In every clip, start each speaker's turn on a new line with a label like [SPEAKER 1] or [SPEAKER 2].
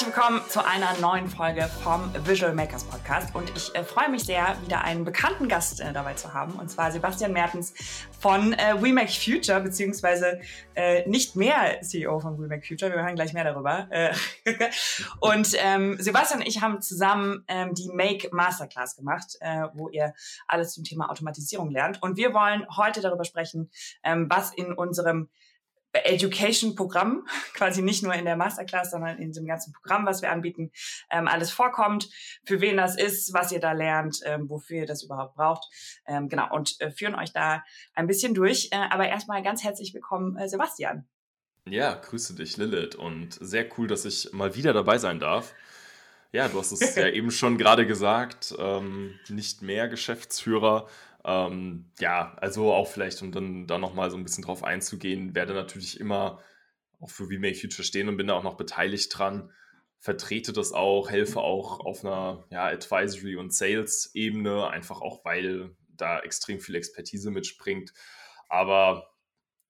[SPEAKER 1] Herzlich willkommen zu einer neuen Folge vom Visual Makers Podcast. Und ich äh, freue mich sehr, wieder einen bekannten Gast äh, dabei zu haben, und zwar Sebastian Mertens von äh, We Future, beziehungsweise äh, nicht mehr CEO von We Make Future. Wir hören gleich mehr darüber. Äh, und ähm, Sebastian und ich haben zusammen ähm, die Make Masterclass gemacht, äh, wo ihr alles zum Thema Automatisierung lernt. Und wir wollen heute darüber sprechen, ähm, was in unserem Education-Programm, quasi nicht nur in der Masterclass, sondern in dem ganzen Programm, was wir anbieten, ähm, alles vorkommt, für wen das ist, was ihr da lernt, ähm, wofür ihr das überhaupt braucht. Ähm, genau, und äh, führen euch da ein bisschen durch. Äh, aber erstmal ganz herzlich willkommen, äh, Sebastian.
[SPEAKER 2] Ja, grüße dich, Lilith. Und sehr cool, dass ich mal wieder dabei sein darf. Ja, du hast es ja eben schon gerade gesagt, ähm, nicht mehr Geschäftsführer, ähm, ja, also auch vielleicht, um dann da nochmal so ein bisschen drauf einzugehen, werde natürlich immer auch für We Make Future stehen und bin da auch noch beteiligt dran, vertrete das auch, helfe auch auf einer ja, Advisory- und Sales-Ebene, einfach auch, weil da extrem viel Expertise mitspringt. Aber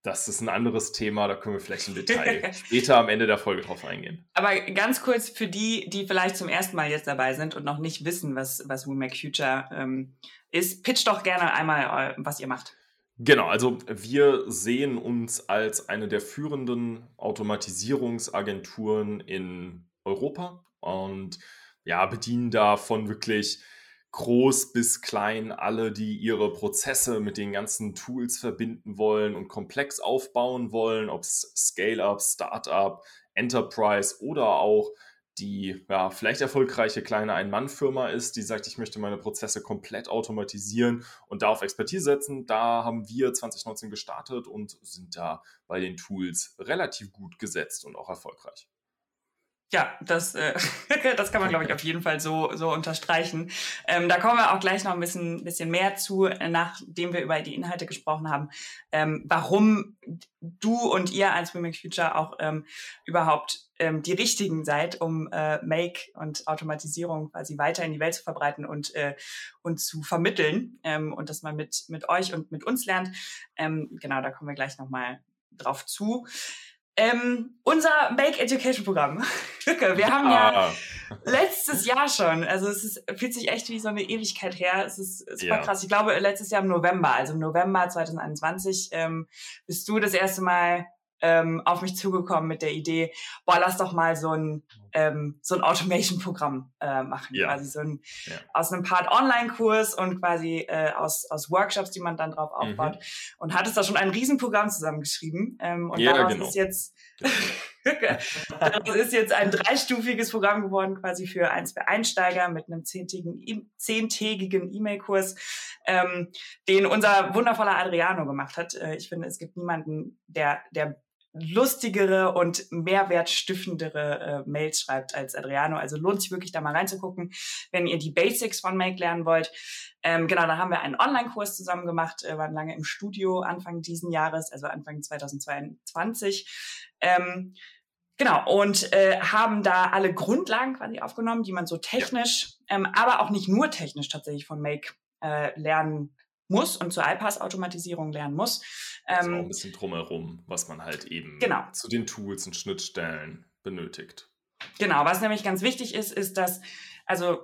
[SPEAKER 2] das ist ein anderes Thema, da können wir vielleicht im Detail später am Ende der Folge drauf eingehen.
[SPEAKER 1] Aber ganz kurz für die, die vielleicht zum ersten Mal jetzt dabei sind und noch nicht wissen, was, was We Make Future ähm, ist, pitch doch gerne einmal, äh, was ihr macht.
[SPEAKER 2] Genau, also wir sehen uns als eine der führenden Automatisierungsagenturen in Europa und ja, bedienen da von wirklich groß bis klein alle, die ihre Prozesse mit den ganzen Tools verbinden wollen und komplex aufbauen wollen, ob es Scale-up, Startup, Enterprise oder auch die ja, vielleicht erfolgreiche kleine Ein-Mann-Firma ist, die sagt, ich möchte meine Prozesse komplett automatisieren und da auf Expertise setzen. Da haben wir 2019 gestartet und sind da bei den Tools relativ gut gesetzt und auch erfolgreich.
[SPEAKER 1] Ja, das, äh, das kann man, glaube ich, auf jeden Fall so, so unterstreichen. Ähm, da kommen wir auch gleich noch ein bisschen, bisschen mehr zu, nachdem wir über die Inhalte gesprochen haben, ähm, warum du und ihr als Women Future auch ähm, überhaupt ähm, die richtigen seid, um äh, Make und Automatisierung quasi weiter in die Welt zu verbreiten und, äh, und zu vermitteln ähm, und dass man mit, mit euch und mit uns lernt. Ähm, genau, da kommen wir gleich nochmal drauf zu. Ähm, unser Make Education Programm. wir haben ja ah. letztes Jahr schon, also es ist, fühlt sich echt wie so eine Ewigkeit her. Es ist super ja. krass. Ich glaube, letztes Jahr im November, also im November 2021, ähm, bist du das erste Mal ähm, auf mich zugekommen mit der Idee, boah, lass doch mal so ein, ähm, so ein Automation-Programm äh, machen. Ja. Quasi so ein, ja. aus einem Part Online-Kurs und quasi äh, aus, aus Workshops, die man dann drauf mhm. aufbaut. Mhm. Und hattest da schon ein Riesenprogramm zusammengeschrieben. Ähm, und ja, daraus genau. ist jetzt das ist jetzt ein dreistufiges Programm geworden, quasi für eins für Einsteiger mit einem zehntägigen, e, zehntägigen E-Mail-Kurs, ähm, den unser wundervoller Adriano gemacht hat. Äh, ich finde, es gibt niemanden, der, der lustigere und mehrwertstiftendere äh, Mails schreibt als Adriano. Also lohnt sich wirklich da mal reinzugucken, wenn ihr die Basics von Make lernen wollt. Ähm, genau, da haben wir einen Online-Kurs zusammen gemacht, äh, waren lange im Studio Anfang diesen Jahres, also Anfang 2022. Ähm, Genau, und äh, haben da alle Grundlagen quasi aufgenommen, die man so technisch, ähm, aber auch nicht nur technisch tatsächlich von Make äh, lernen muss und zur iPass-Automatisierung lernen muss.
[SPEAKER 2] Also ähm, auch ein bisschen drumherum, was man halt eben genau. zu den Tools und Schnittstellen benötigt.
[SPEAKER 1] Genau, was nämlich ganz wichtig ist, ist, dass also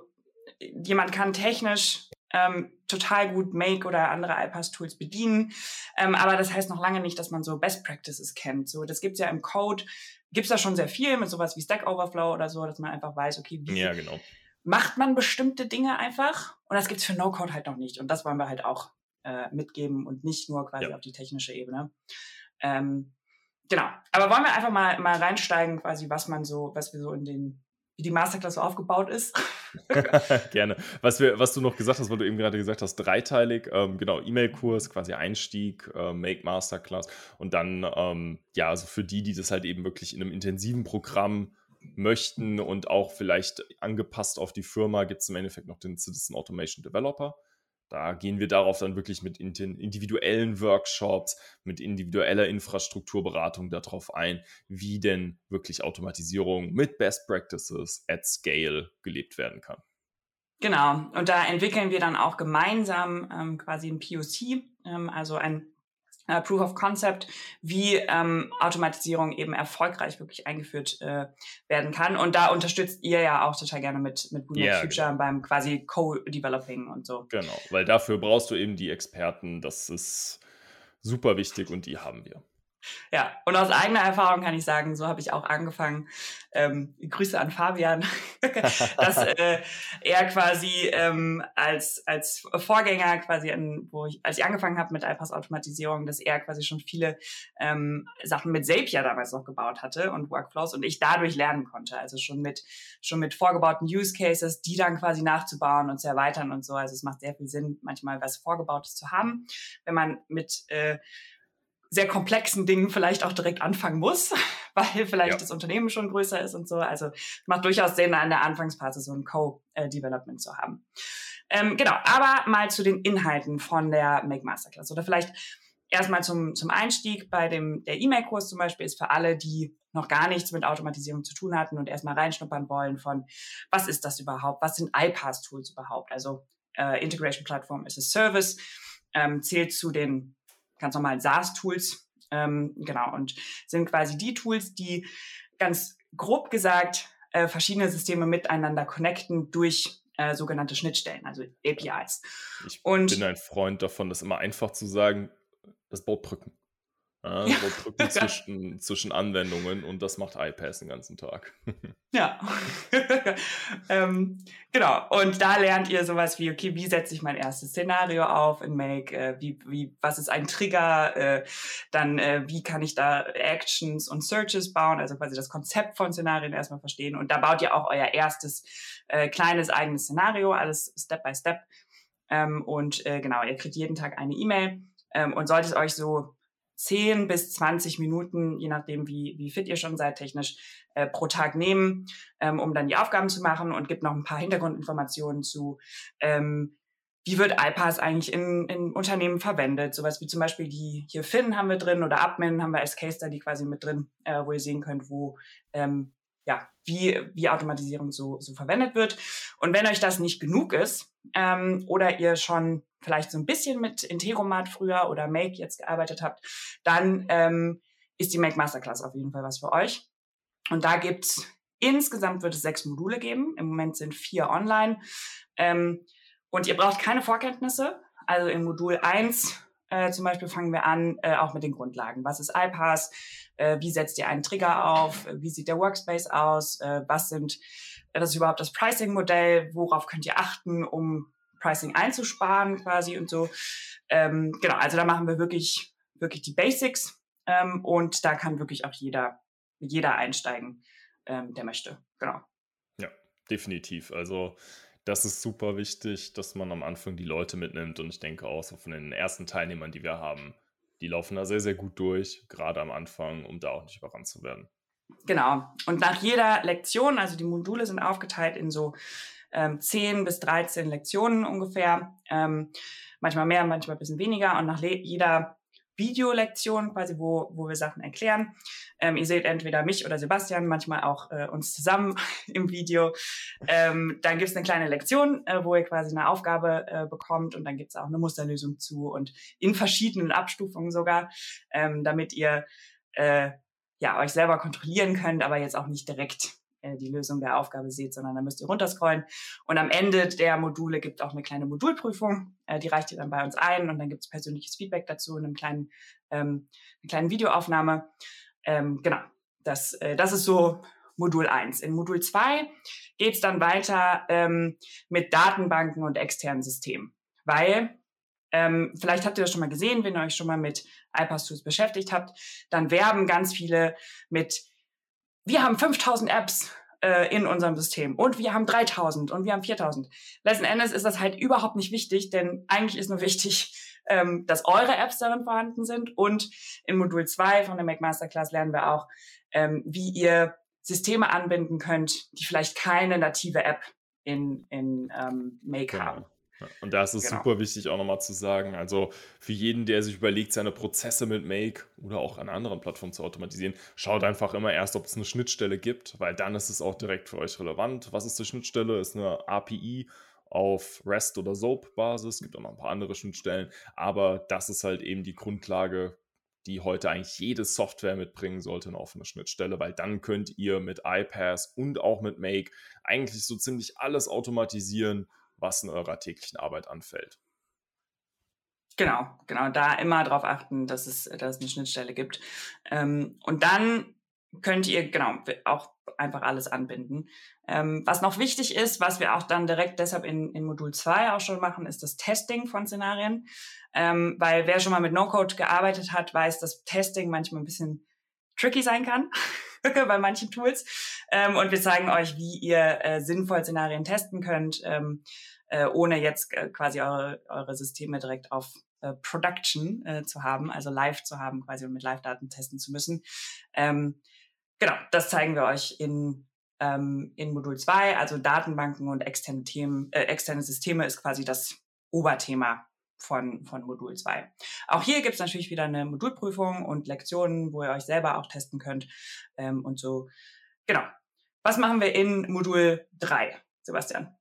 [SPEAKER 1] jemand kann technisch ähm, total gut Make oder andere iPass-Tools bedienen, ähm, aber das heißt noch lange nicht, dass man so Best Practices kennt. So, das gibt's ja im Code, gibt's da schon sehr viel mit sowas wie Stack Overflow oder so, dass man einfach weiß, okay, wie
[SPEAKER 2] ja, genau.
[SPEAKER 1] macht man bestimmte Dinge einfach und das gibt's für No-Code halt noch nicht und das wollen wir halt auch äh, mitgeben und nicht nur quasi ja. auf die technische Ebene. Ähm, genau. Aber wollen wir einfach mal, mal reinsteigen, quasi, was man so, was wir so in den, wie die Masterclass so aufgebaut ist.
[SPEAKER 2] Gerne. Was, wir, was du noch gesagt hast, weil du eben gerade gesagt hast, dreiteilig, ähm, genau, E-Mail-Kurs, quasi Einstieg, äh, Make Masterclass und dann, ähm, ja, also für die, die das halt eben wirklich in einem intensiven Programm möchten und auch vielleicht angepasst auf die Firma, gibt es im Endeffekt noch den Citizen Automation Developer. Da gehen wir darauf dann wirklich mit individuellen Workshops, mit individueller Infrastrukturberatung darauf ein, wie denn wirklich Automatisierung mit Best Practices at Scale gelebt werden kann.
[SPEAKER 1] Genau, und da entwickeln wir dann auch gemeinsam ähm, quasi ein POC, ähm, also ein äh, Proof of Concept, wie ähm, Automatisierung eben erfolgreich wirklich eingeführt äh, werden kann. Und da unterstützt ihr ja auch total gerne mit, mit Bootmap yeah, Future genau. beim quasi Co-Developing und so.
[SPEAKER 2] Genau, weil dafür brauchst du eben die Experten. Das ist super wichtig und die haben wir.
[SPEAKER 1] Ja, und aus eigener Erfahrung kann ich sagen, so habe ich auch angefangen. Ähm, Grüße an Fabian, dass äh, er quasi ähm, als, als Vorgänger quasi, an, wo ich, als ich angefangen habe mit iPass-Automatisierung, dass er quasi schon viele ähm, Sachen mit Zapier damals noch gebaut hatte und Workflows und ich dadurch lernen konnte. Also schon mit, schon mit vorgebauten Use Cases, die dann quasi nachzubauen und zu erweitern und so. Also es macht sehr viel Sinn, manchmal was Vorgebautes zu haben, wenn man mit äh, sehr komplexen Dingen vielleicht auch direkt anfangen muss, weil vielleicht ja. das Unternehmen schon größer ist und so. Also macht durchaus Sinn, an der Anfangsphase so ein Co-Development zu haben. Ähm, genau, aber mal zu den Inhalten von der Make Masterclass oder vielleicht erstmal zum, zum Einstieg bei dem, der E-Mail-Kurs zum Beispiel ist für alle, die noch gar nichts mit Automatisierung zu tun hatten und erstmal reinschnuppern wollen von, was ist das überhaupt? Was sind iPass-Tools überhaupt? Also äh, Integration Platform is a Service, ähm, zählt zu den ganz normalen SaaS-Tools. Ähm, genau, und sind quasi die Tools, die ganz grob gesagt äh, verschiedene Systeme miteinander connecten durch äh, sogenannte Schnittstellen, also APIs.
[SPEAKER 2] Ich und, bin ein Freund davon, das immer einfach zu sagen, das baut Brücken. Ja, ja. Brücken zwischen, zwischen Anwendungen und das macht iPass den ganzen Tag.
[SPEAKER 1] ja, ähm, genau. Und da lernt ihr sowas wie, okay, wie setze ich mein erstes Szenario auf in Make? Äh, wie, wie, was ist ein Trigger? Äh, dann, äh, wie kann ich da Actions und Searches bauen? Also quasi das Konzept von Szenarien erstmal verstehen. Und da baut ihr auch euer erstes äh, kleines eigenes Szenario, alles Step by Step. Ähm, und äh, genau, ihr kriegt jeden Tag eine E-Mail ähm, und solltet euch so 10 bis 20 Minuten, je nachdem, wie, wie fit ihr schon seid technisch, äh, pro Tag nehmen, ähm, um dann die Aufgaben zu machen und gibt noch ein paar Hintergrundinformationen zu, ähm, wie wird iPass eigentlich in, in Unternehmen verwendet. Sowas wie zum Beispiel die hier Finn haben wir drin oder Admin haben wir als Case Study quasi mit drin, äh, wo ihr sehen könnt, wo ähm, ja, wie, wie Automatisierung so, so verwendet wird. Und wenn euch das nicht genug ist ähm, oder ihr schon vielleicht so ein bisschen mit Integromat früher oder Make jetzt gearbeitet habt, dann ähm, ist die Make Masterclass auf jeden Fall was für euch. Und da gibt's insgesamt wird es sechs Module geben. Im Moment sind vier online. Ähm, und ihr braucht keine Vorkenntnisse. Also im Modul eins äh, zum Beispiel fangen wir an, äh, auch mit den Grundlagen. Was ist iPass? Äh, wie setzt ihr einen Trigger auf? Wie sieht der Workspace aus? Äh, was sind, äh, das ist überhaupt das Pricing-Modell? Worauf könnt ihr achten, um Pricing einzusparen quasi und so? Ähm, genau, also da machen wir wirklich, wirklich die Basics ähm, und da kann wirklich auch jeder, jeder einsteigen, ähm, der möchte. Genau.
[SPEAKER 2] Ja, definitiv. Also das ist super wichtig, dass man am Anfang die Leute mitnimmt. Und ich denke auch so von den ersten Teilnehmern, die wir haben, die laufen da sehr, sehr gut durch, gerade am Anfang, um da auch nicht überrannt zu werden.
[SPEAKER 1] Genau. Und nach jeder Lektion, also die Module sind aufgeteilt in so ähm, 10 bis 13 Lektionen ungefähr. Ähm, manchmal mehr, manchmal ein bisschen weniger. Und nach jeder Videolektion quasi, wo, wo wir Sachen erklären. Ähm, ihr seht entweder mich oder Sebastian, manchmal auch äh, uns zusammen im Video. Ähm, dann gibt es eine kleine Lektion, äh, wo ihr quasi eine Aufgabe äh, bekommt und dann gibt es auch eine Musterlösung zu und in verschiedenen Abstufungen sogar, ähm, damit ihr äh, ja euch selber kontrollieren könnt, aber jetzt auch nicht direkt die Lösung der Aufgabe seht, sondern da müsst ihr runterscrollen. Und am Ende der Module gibt auch eine kleine Modulprüfung, äh, die reicht ihr dann bei uns ein und dann gibt es persönliches Feedback dazu in einem kleinen, ähm, einer kleinen Videoaufnahme. Ähm, genau, das, äh, das ist so Modul 1. In Modul 2 geht es dann weiter ähm, mit Datenbanken und externen Systemen, weil ähm, vielleicht habt ihr das schon mal gesehen, wenn ihr euch schon mal mit iPass-Tools beschäftigt habt, dann werben ganz viele mit wir haben 5000 Apps äh, in unserem System und wir haben 3000 und wir haben 4000. Letzten Endes ist das halt überhaupt nicht wichtig, denn eigentlich ist nur wichtig, ähm, dass eure Apps darin vorhanden sind und in Modul 2 von der Mac Masterclass lernen wir auch, ähm, wie ihr Systeme anbinden könnt, die vielleicht keine native App in, in ähm, Make genau. haben.
[SPEAKER 2] Und da ist es genau. super wichtig auch nochmal zu sagen, also für jeden, der sich überlegt, seine Prozesse mit Make oder auch an anderen Plattformen zu automatisieren, schaut einfach immer erst, ob es eine Schnittstelle gibt, weil dann ist es auch direkt für euch relevant. Was ist die Schnittstelle? Ist eine API auf REST oder SOAP-Basis, Es gibt auch noch ein paar andere Schnittstellen, aber das ist halt eben die Grundlage, die heute eigentlich jede Software mitbringen sollte, eine offene Schnittstelle, weil dann könnt ihr mit iPass und auch mit Make eigentlich so ziemlich alles automatisieren, was in eurer täglichen Arbeit anfällt.
[SPEAKER 1] Genau, genau, da immer darauf achten, dass es, dass es eine Schnittstelle gibt. Ähm, und dann könnt ihr genau auch einfach alles anbinden. Ähm, was noch wichtig ist, was wir auch dann direkt deshalb in, in Modul 2 auch schon machen, ist das Testing von Szenarien. Ähm, weil wer schon mal mit No-Code gearbeitet hat, weiß, dass Testing manchmal ein bisschen tricky sein kann bei manchen Tools. Ähm, und wir zeigen euch, wie ihr äh, sinnvoll Szenarien testen könnt, ähm, äh, ohne jetzt äh, quasi eure, eure Systeme direkt auf äh, Production äh, zu haben, also live zu haben, quasi und mit Live-Daten testen zu müssen. Ähm, genau, das zeigen wir euch in, ähm, in Modul 2, also Datenbanken und externe Themen, äh, externe Systeme ist quasi das Oberthema von, von Modul 2. Auch hier gibt es natürlich wieder eine Modulprüfung und Lektionen, wo ihr euch selber auch testen könnt ähm, und so. Genau. Was machen wir in Modul 3, Sebastian?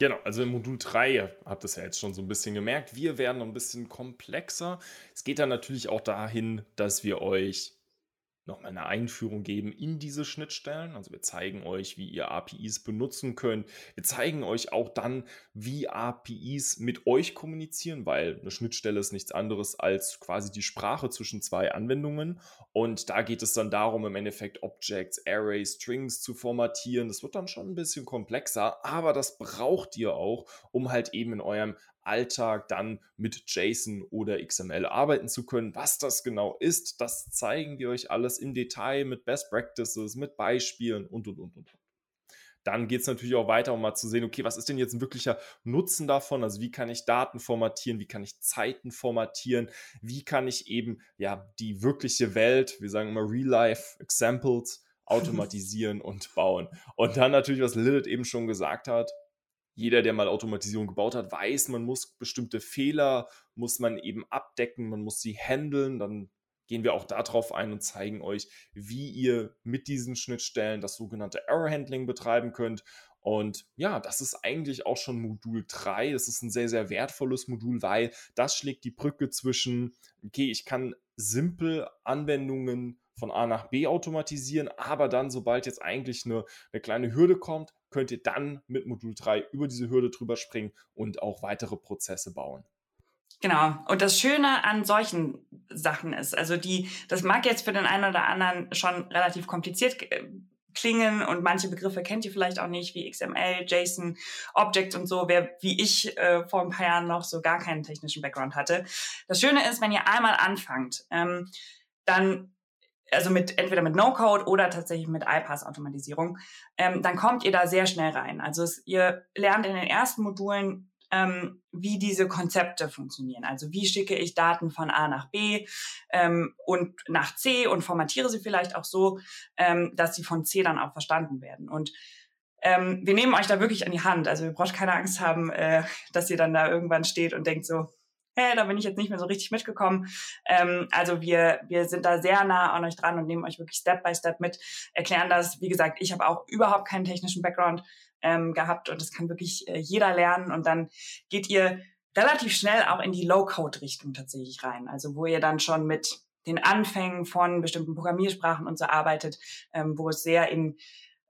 [SPEAKER 2] Genau, also im Modul 3, ihr habt es ja jetzt schon so ein bisschen gemerkt, wir werden ein bisschen komplexer. Es geht dann natürlich auch dahin, dass wir euch nochmal eine Einführung geben in diese Schnittstellen. Also wir zeigen euch, wie ihr APIs benutzen könnt. Wir zeigen euch auch dann, wie APIs mit euch kommunizieren, weil eine Schnittstelle ist nichts anderes als quasi die Sprache zwischen zwei Anwendungen. Und da geht es dann darum, im Endeffekt Objects, Arrays, Strings zu formatieren. Das wird dann schon ein bisschen komplexer, aber das braucht ihr auch, um halt eben in eurem Alltag dann mit JSON oder XML arbeiten zu können. Was das genau ist, das zeigen wir euch alles im Detail mit Best Practices, mit Beispielen und, und, und, und. Dann geht es natürlich auch weiter, um mal zu sehen, okay, was ist denn jetzt ein wirklicher Nutzen davon? Also wie kann ich Daten formatieren, wie kann ich Zeiten formatieren, wie kann ich eben ja die wirkliche Welt, wir sagen immer Real-Life Examples, automatisieren und bauen. Und dann natürlich, was Lilith eben schon gesagt hat, jeder, der mal Automatisierung gebaut hat, weiß, man muss bestimmte Fehler, muss man eben abdecken, man muss sie handeln, dann gehen wir auch darauf ein und zeigen euch, wie ihr mit diesen Schnittstellen das sogenannte Error Handling betreiben könnt. Und ja, das ist eigentlich auch schon Modul 3. Das ist ein sehr, sehr wertvolles Modul, weil das schlägt die Brücke zwischen, okay, ich kann simpel Anwendungen von A nach B automatisieren, aber dann, sobald jetzt eigentlich eine, eine kleine Hürde kommt, könnt ihr dann mit Modul 3 über diese Hürde drüber springen und auch weitere Prozesse bauen.
[SPEAKER 1] Genau. Und das Schöne an solchen Sachen ist, also die, das mag jetzt für den einen oder anderen schon relativ kompliziert äh, klingen und manche Begriffe kennt ihr vielleicht auch nicht, wie XML, JSON, Objects und so, wer wie ich äh, vor ein paar Jahren noch so gar keinen technischen Background hatte. Das Schöne ist, wenn ihr einmal anfangt, ähm, dann also mit entweder mit No-Code oder tatsächlich mit iPass-Automatisierung, ähm, dann kommt ihr da sehr schnell rein. Also es, ihr lernt in den ersten Modulen, ähm, wie diese Konzepte funktionieren. Also wie schicke ich Daten von A nach B ähm, und nach C und formatiere sie vielleicht auch so, ähm, dass sie von C dann auch verstanden werden. Und ähm, wir nehmen euch da wirklich an die Hand. Also ihr braucht keine Angst haben, äh, dass ihr dann da irgendwann steht und denkt so, hey, da bin ich jetzt nicht mehr so richtig mitgekommen. Ähm, also wir, wir sind da sehr nah an euch dran und nehmen euch wirklich Step by Step mit, erklären das. Wie gesagt, ich habe auch überhaupt keinen technischen Background ähm, gehabt und das kann wirklich äh, jeder lernen und dann geht ihr relativ schnell auch in die Low-Code-Richtung tatsächlich rein. Also wo ihr dann schon mit den Anfängen von bestimmten Programmiersprachen und so arbeitet, ähm, wo es sehr in,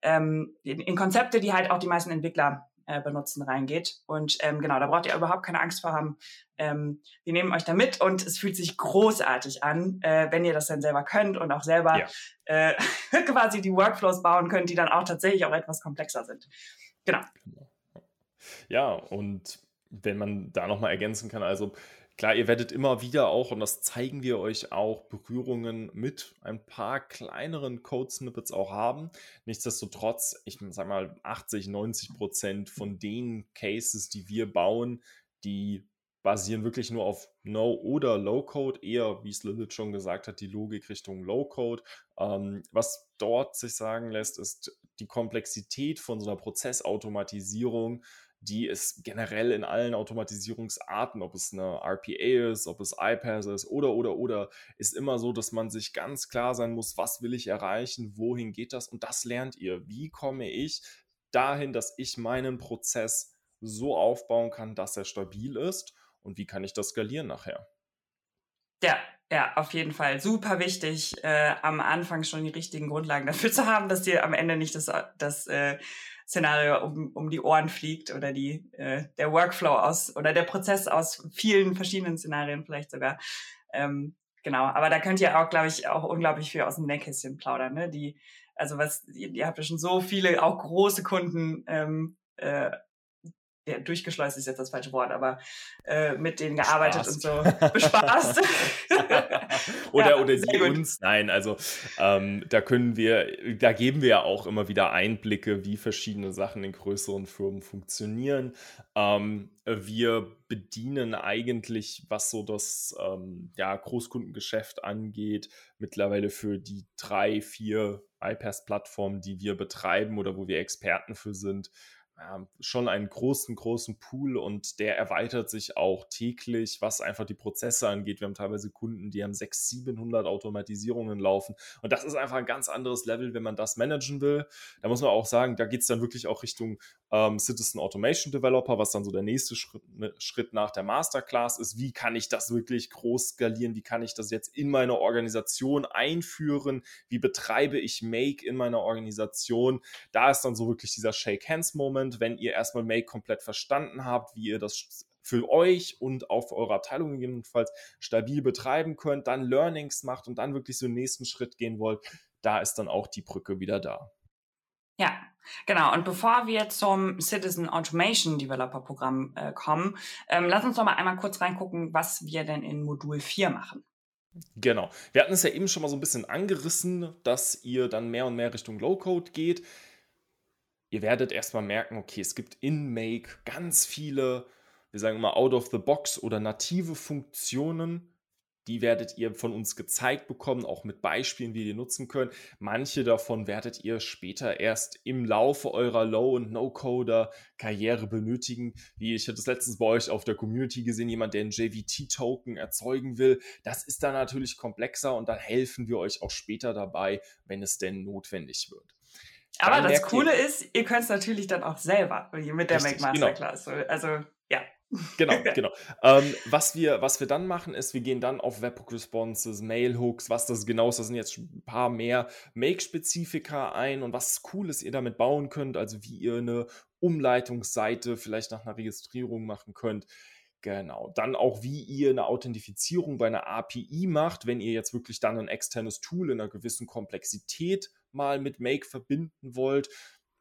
[SPEAKER 1] ähm, in, in Konzepte, die halt auch die meisten Entwickler äh, benutzen reingeht. Und ähm, genau, da braucht ihr überhaupt keine Angst vor haben. Ähm, wir nehmen euch da mit und es fühlt sich großartig an, äh, wenn ihr das dann selber könnt und auch selber ja. äh, quasi die Workflows bauen könnt, die dann auch tatsächlich auch etwas komplexer sind. Genau. genau.
[SPEAKER 2] Ja, und wenn man da nochmal ergänzen kann, also Klar, ihr werdet immer wieder auch, und das zeigen wir euch auch, Berührungen mit ein paar kleineren Code-Snippets auch haben. Nichtsdestotrotz, ich sag mal, 80, 90 Prozent von den Cases, die wir bauen, die basieren wirklich nur auf No- oder Low-Code, eher, wie es Lilith schon gesagt hat, die Logik Richtung Low-Code. Ähm, was dort sich sagen lässt, ist die Komplexität von so einer Prozessautomatisierung die ist generell in allen Automatisierungsarten, ob es eine RPA ist, ob es iPads ist oder, oder, oder, ist immer so, dass man sich ganz klar sein muss, was will ich erreichen, wohin geht das und das lernt ihr. Wie komme ich dahin, dass ich meinen Prozess so aufbauen kann, dass er stabil ist und wie kann ich das skalieren nachher?
[SPEAKER 1] Ja, ja, auf jeden Fall. Super wichtig, äh, am Anfang schon die richtigen Grundlagen dafür zu haben, dass dir am Ende nicht das, das äh, Szenario um, um die Ohren fliegt oder die, äh, der Workflow aus oder der Prozess aus vielen verschiedenen Szenarien vielleicht sogar. Ähm, genau, aber da könnt ihr auch, glaube ich, auch unglaublich viel aus dem Nähkästchen plaudern. Ne? Die, also was, ihr, ihr habt ja schon so viele, auch große Kunden ähm, äh, ja, durchgeschleust ist jetzt das falsche Wort, aber äh, mit denen gearbeitet Spaß. und so bespaßt.
[SPEAKER 2] oder ja, oder sie uns. Nein, also ähm, da können wir, da geben wir ja auch immer wieder Einblicke, wie verschiedene Sachen in größeren Firmen funktionieren. Ähm, wir bedienen eigentlich, was so das ähm, ja, Großkundengeschäft angeht, mittlerweile für die drei, vier iPaaS-Plattformen, die wir betreiben oder wo wir Experten für sind, ja, schon einen großen, großen Pool und der erweitert sich auch täglich, was einfach die Prozesse angeht. Wir haben teilweise Kunden, die haben 600, 700 Automatisierungen laufen und das ist einfach ein ganz anderes Level, wenn man das managen will. Da muss man auch sagen, da geht es dann wirklich auch Richtung ähm, Citizen Automation Developer, was dann so der nächste Schritt, ne, Schritt nach der Masterclass ist. Wie kann ich das wirklich groß skalieren? Wie kann ich das jetzt in meine Organisation einführen? Wie betreibe ich Make in meiner Organisation? Da ist dann so wirklich dieser Shake Hands Moment, wenn ihr erstmal Make komplett verstanden habt, wie ihr das für euch und auch für eure Abteilung gegebenenfalls stabil betreiben könnt, dann Learnings macht und dann wirklich so den nächsten Schritt gehen wollt, da ist dann auch die Brücke wieder da.
[SPEAKER 1] Ja, genau. Und bevor wir zum Citizen Automation Developer Programm äh, kommen, ähm, lass uns doch mal einmal kurz reingucken, was wir denn in Modul 4 machen.
[SPEAKER 2] Genau. Wir hatten es ja eben schon mal so ein bisschen angerissen, dass ihr dann mehr und mehr Richtung Low-Code geht. Ihr werdet erstmal merken, okay, es gibt in Make ganz viele, wir sagen immer out of the box oder native Funktionen, die werdet ihr von uns gezeigt bekommen, auch mit Beispielen, wie ihr die nutzen könnt. Manche davon werdet ihr später erst im Laufe eurer Low- und No-Coder-Karriere benötigen. Wie ich hatte es letztens bei euch auf der Community gesehen, jemand, der einen JVT-Token erzeugen will. Das ist dann natürlich komplexer und da helfen wir euch auch später dabei, wenn es denn notwendig wird.
[SPEAKER 1] Aber das Coole ihr, ist, ihr könnt es natürlich dann auch selber mit der Make genau. Masterclass. Genau. Also ja.
[SPEAKER 2] Genau, genau. Ähm, was, wir, was wir dann machen, ist, wir gehen dann auf Webhook Responses, Mailhooks, was das genau ist. Da sind jetzt ein paar mehr Make-Spezifika ein und was Cooles ihr damit bauen könnt, also wie ihr eine Umleitungsseite vielleicht nach einer Registrierung machen könnt. Genau. Dann auch, wie ihr eine Authentifizierung bei einer API macht, wenn ihr jetzt wirklich dann ein externes Tool in einer gewissen Komplexität mal mit Make verbinden wollt.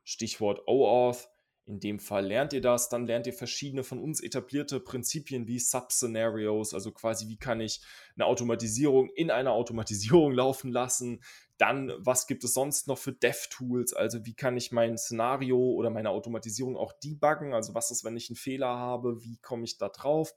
[SPEAKER 2] Stichwort OAuth in dem Fall lernt ihr das, dann lernt ihr verschiedene von uns etablierte Prinzipien wie Sub-Scenarios, also quasi wie kann ich eine Automatisierung in einer Automatisierung laufen lassen. Dann, was gibt es sonst noch für Dev-Tools? Also wie kann ich mein Szenario oder meine Automatisierung auch debuggen? Also was ist, wenn ich einen Fehler habe? Wie komme ich da drauf?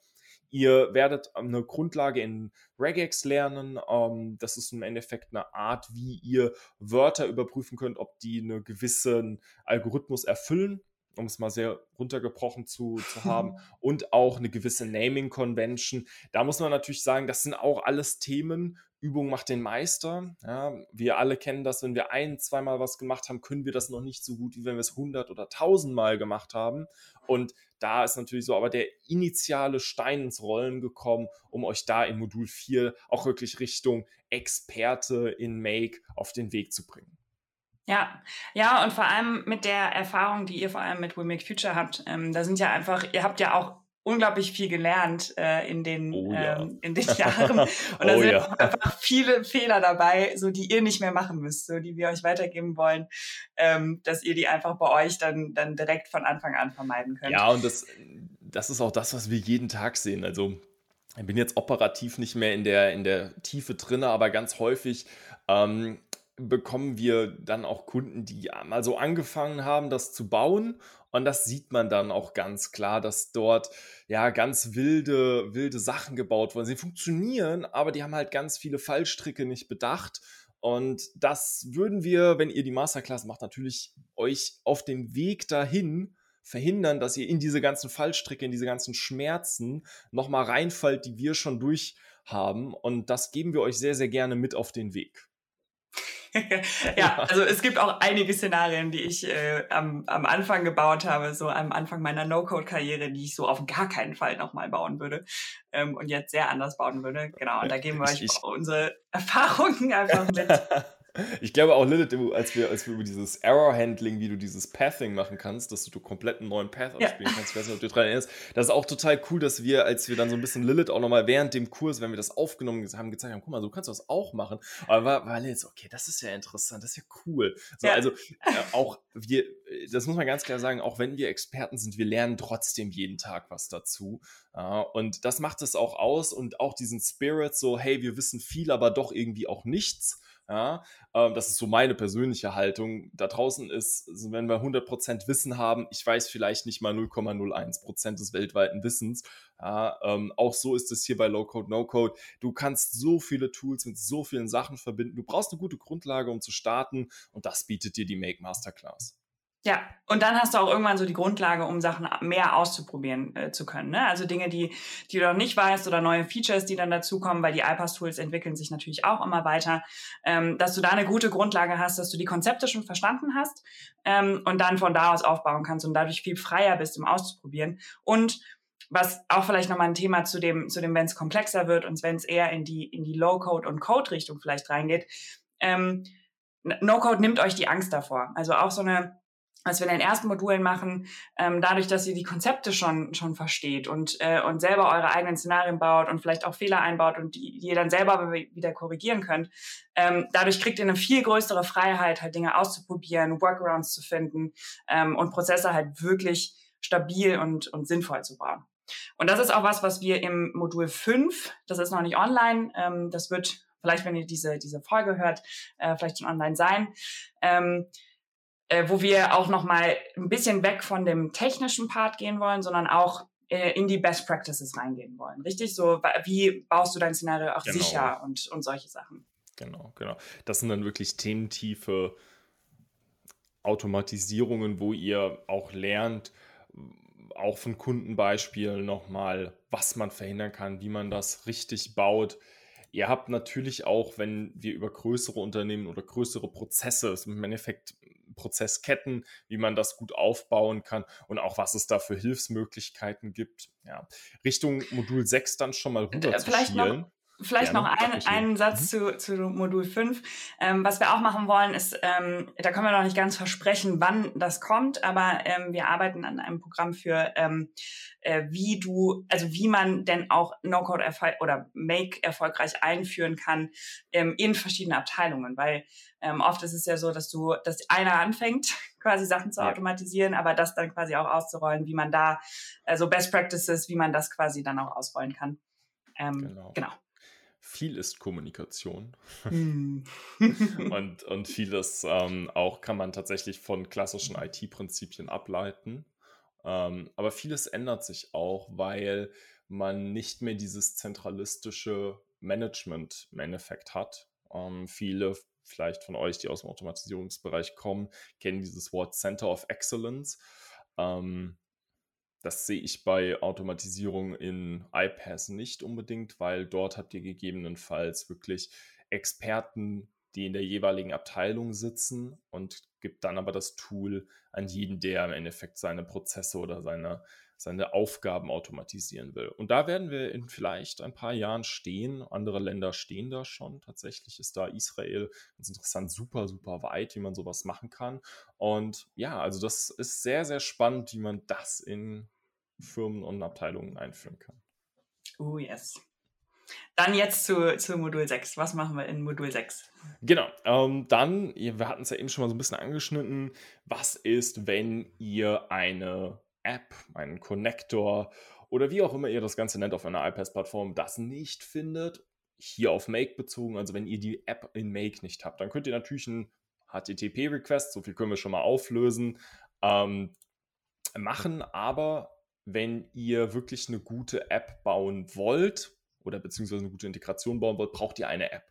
[SPEAKER 2] Ihr werdet eine Grundlage in Regex lernen. Ähm, das ist im Endeffekt eine Art, wie ihr Wörter überprüfen könnt, ob die einen gewissen Algorithmus erfüllen um es mal sehr runtergebrochen zu, zu haben, und auch eine gewisse Naming Convention. Da muss man natürlich sagen, das sind auch alles Themen. Übung macht den Meister. Ja, wir alle kennen das, wenn wir ein, zweimal was gemacht haben, können wir das noch nicht so gut, wie wenn wir es hundert oder tausendmal gemacht haben. Und da ist natürlich so, aber der initiale Stein ins Rollen gekommen, um euch da in Modul 4 auch wirklich Richtung Experte in Make auf den Weg zu bringen.
[SPEAKER 1] Ja, ja, und vor allem mit der Erfahrung, die ihr vor allem mit We Make Future habt, ähm, da sind ja einfach, ihr habt ja auch unglaublich viel gelernt äh, in, den, oh, ja. ähm, in den Jahren. Und da oh, sind ja. einfach viele Fehler dabei, so die ihr nicht mehr machen müsst, so die wir euch weitergeben wollen, ähm, dass ihr die einfach bei euch dann, dann direkt von Anfang an vermeiden könnt.
[SPEAKER 2] Ja, und das, das ist auch das, was wir jeden Tag sehen. Also ich bin jetzt operativ nicht mehr in der, in der Tiefe drin, aber ganz häufig ähm, bekommen wir dann auch Kunden, die mal so angefangen haben, das zu bauen. Und das sieht man dann auch ganz klar, dass dort ja ganz wilde, wilde Sachen gebaut wurden. Sie funktionieren, aber die haben halt ganz viele Fallstricke nicht bedacht. Und das würden wir, wenn ihr die Masterclass macht, natürlich euch auf dem Weg dahin verhindern, dass ihr in diese ganzen Fallstricke, in diese ganzen Schmerzen nochmal reinfallt, die wir schon durch haben. Und das geben wir euch sehr, sehr gerne mit auf den Weg.
[SPEAKER 1] ja, also es gibt auch einige Szenarien, die ich äh, am, am Anfang gebaut habe, so am Anfang meiner No-Code-Karriere, die ich so auf gar keinen Fall nochmal bauen würde ähm, und jetzt sehr anders bauen würde. Genau, und da geben wir euch ich, unsere Erfahrungen einfach mit.
[SPEAKER 2] Ich glaube auch, Lilith, als wir, als wir über dieses Error-Handling, wie du dieses Pathing machen kannst, dass du komplett einen neuen Path abspielen ja. kannst, ich weiß nicht, ob du daran erinnerst, das ist auch total cool, dass wir, als wir dann so ein bisschen Lilith auch nochmal während dem Kurs, wenn wir das aufgenommen haben, gezeigt haben, guck mal, so kannst du das auch machen. Aber war, war Lilith so, okay, das ist ja interessant, das ist ja cool. So, ja. Also äh, auch wir, das muss man ganz klar sagen, auch wenn wir Experten sind, wir lernen trotzdem jeden Tag was dazu. Uh, und das macht es auch aus und auch diesen Spirit, so, hey, wir wissen viel, aber doch irgendwie auch nichts. Ja, ähm, das ist so meine persönliche Haltung. Da draußen ist, also wenn wir 100% Wissen haben, ich weiß vielleicht nicht mal 0,01% des weltweiten Wissens. Ja, ähm, auch so ist es hier bei Low Code, No Code. Du kannst so viele Tools mit so vielen Sachen verbinden. Du brauchst eine gute Grundlage, um zu starten. Und das bietet dir die Make Masterclass.
[SPEAKER 1] Ja, und dann hast du auch irgendwann so die Grundlage, um Sachen mehr auszuprobieren äh, zu können. Ne? Also Dinge, die, die du noch nicht weißt oder neue Features, die dann dazukommen, weil die iPass-Tools entwickeln sich natürlich auch immer weiter, ähm, dass du da eine gute Grundlage hast, dass du die Konzepte schon verstanden hast ähm, und dann von da aus aufbauen kannst und dadurch viel freier bist, um auszuprobieren. Und was auch vielleicht nochmal ein Thema zu dem, zu dem, wenn es komplexer wird und wenn es eher in die, in die Low-Code- und Code-Richtung vielleicht reingeht, ähm, No-Code nimmt euch die Angst davor. Also auch so eine was wir in den ersten Modulen machen, ähm, dadurch, dass ihr die Konzepte schon schon versteht und äh, und selber eure eigenen Szenarien baut und vielleicht auch Fehler einbaut und die, die ihr dann selber wieder korrigieren könnt, ähm, dadurch kriegt ihr eine viel größere Freiheit, halt Dinge auszuprobieren, Workarounds zu finden ähm, und Prozesse halt wirklich stabil und und sinnvoll zu bauen. Und das ist auch was, was wir im Modul 5, das ist noch nicht online, ähm, das wird vielleicht, wenn ihr diese diese Folge hört, äh, vielleicht schon online sein. Ähm, äh, wo wir auch noch mal ein bisschen weg von dem technischen Part gehen wollen, sondern auch äh, in die Best Practices reingehen wollen. Richtig? So, wie baust du dein Szenario auch genau. sicher und, und solche Sachen.
[SPEAKER 2] Genau, genau. Das sind dann wirklich thementiefe Automatisierungen, wo ihr auch lernt, auch von Kundenbeispielen nochmal, was man verhindern kann, wie man das richtig baut. Ihr habt natürlich auch, wenn wir über größere Unternehmen oder größere Prozesse, im Endeffekt Prozessketten, wie man das gut aufbauen kann und auch was es da für Hilfsmöglichkeiten gibt. Ja. Richtung Modul 6 dann schon mal rüber
[SPEAKER 1] zu schielen. Noch Vielleicht Gerne. noch ein, einen Satz mhm. zu, zu Modul 5. Ähm, was wir auch machen wollen, ist, ähm, da können wir noch nicht ganz versprechen, wann das kommt, aber ähm, wir arbeiten an einem Programm für, ähm, äh, wie du, also wie man denn auch No-Code oder Make erfolgreich einführen kann ähm, in verschiedene Abteilungen, weil ähm, oft ist es ja so, dass du, dass einer anfängt, quasi Sachen zu automatisieren, aber das dann quasi auch auszurollen, wie man da, also Best Practices, wie man das quasi dann auch ausrollen kann. Ähm, genau. genau
[SPEAKER 2] viel ist Kommunikation. Hm. und, und vieles ähm, auch kann man tatsächlich von klassischen IT-Prinzipien ableiten. Ähm, aber vieles ändert sich auch, weil man nicht mehr dieses zentralistische Management im Endeffekt hat. Ähm, viele vielleicht von euch, die aus dem Automatisierungsbereich kommen, kennen dieses Wort Center of Excellence. Ähm, das sehe ich bei Automatisierung in iPass nicht unbedingt, weil dort habt ihr gegebenenfalls wirklich Experten, die in der jeweiligen Abteilung sitzen und gibt dann aber das Tool an jeden, der im Endeffekt seine Prozesse oder seine, seine Aufgaben automatisieren will. Und da werden wir in vielleicht ein paar Jahren stehen. Andere Länder stehen da schon. Tatsächlich ist da Israel ganz interessant, super, super weit, wie man sowas machen kann. Und ja, also das ist sehr, sehr spannend, wie man das in Firmen und Abteilungen einführen kann.
[SPEAKER 1] Oh, yes. Dann jetzt zu, zu Modul 6. Was machen wir in Modul 6?
[SPEAKER 2] Genau. Ähm, dann, wir hatten es ja eben schon mal so ein bisschen angeschnitten. Was ist, wenn ihr eine App, einen Connector oder wie auch immer ihr das Ganze nennt auf einer iPads-Plattform, das nicht findet? Hier auf Make bezogen, also wenn ihr die App in Make nicht habt, dann könnt ihr natürlich einen HTTP-Request, so viel können wir schon mal auflösen, ähm, machen, aber wenn ihr wirklich eine gute App bauen wollt oder beziehungsweise eine gute Integration bauen wollt, braucht ihr eine App.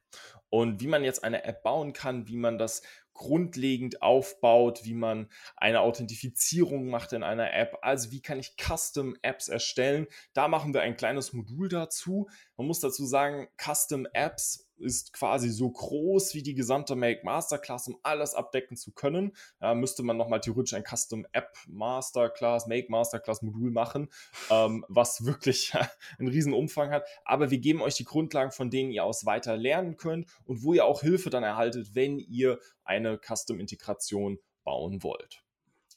[SPEAKER 2] Und wie man jetzt eine App bauen kann, wie man das grundlegend aufbaut, wie man eine Authentifizierung macht in einer App. Also wie kann ich Custom Apps erstellen? Da machen wir ein kleines Modul dazu. Man muss dazu sagen, Custom Apps ist quasi so groß wie die gesamte Make Masterclass, um alles abdecken zu können. Ja, müsste man nochmal theoretisch ein Custom App Masterclass, Make Masterclass Modul machen, ähm, was wirklich einen riesen Umfang hat. Aber wir geben euch die Grundlagen, von denen ihr aus weiter lernen könnt und wo ihr auch Hilfe dann erhaltet, wenn ihr eine Custom Integration bauen wollt.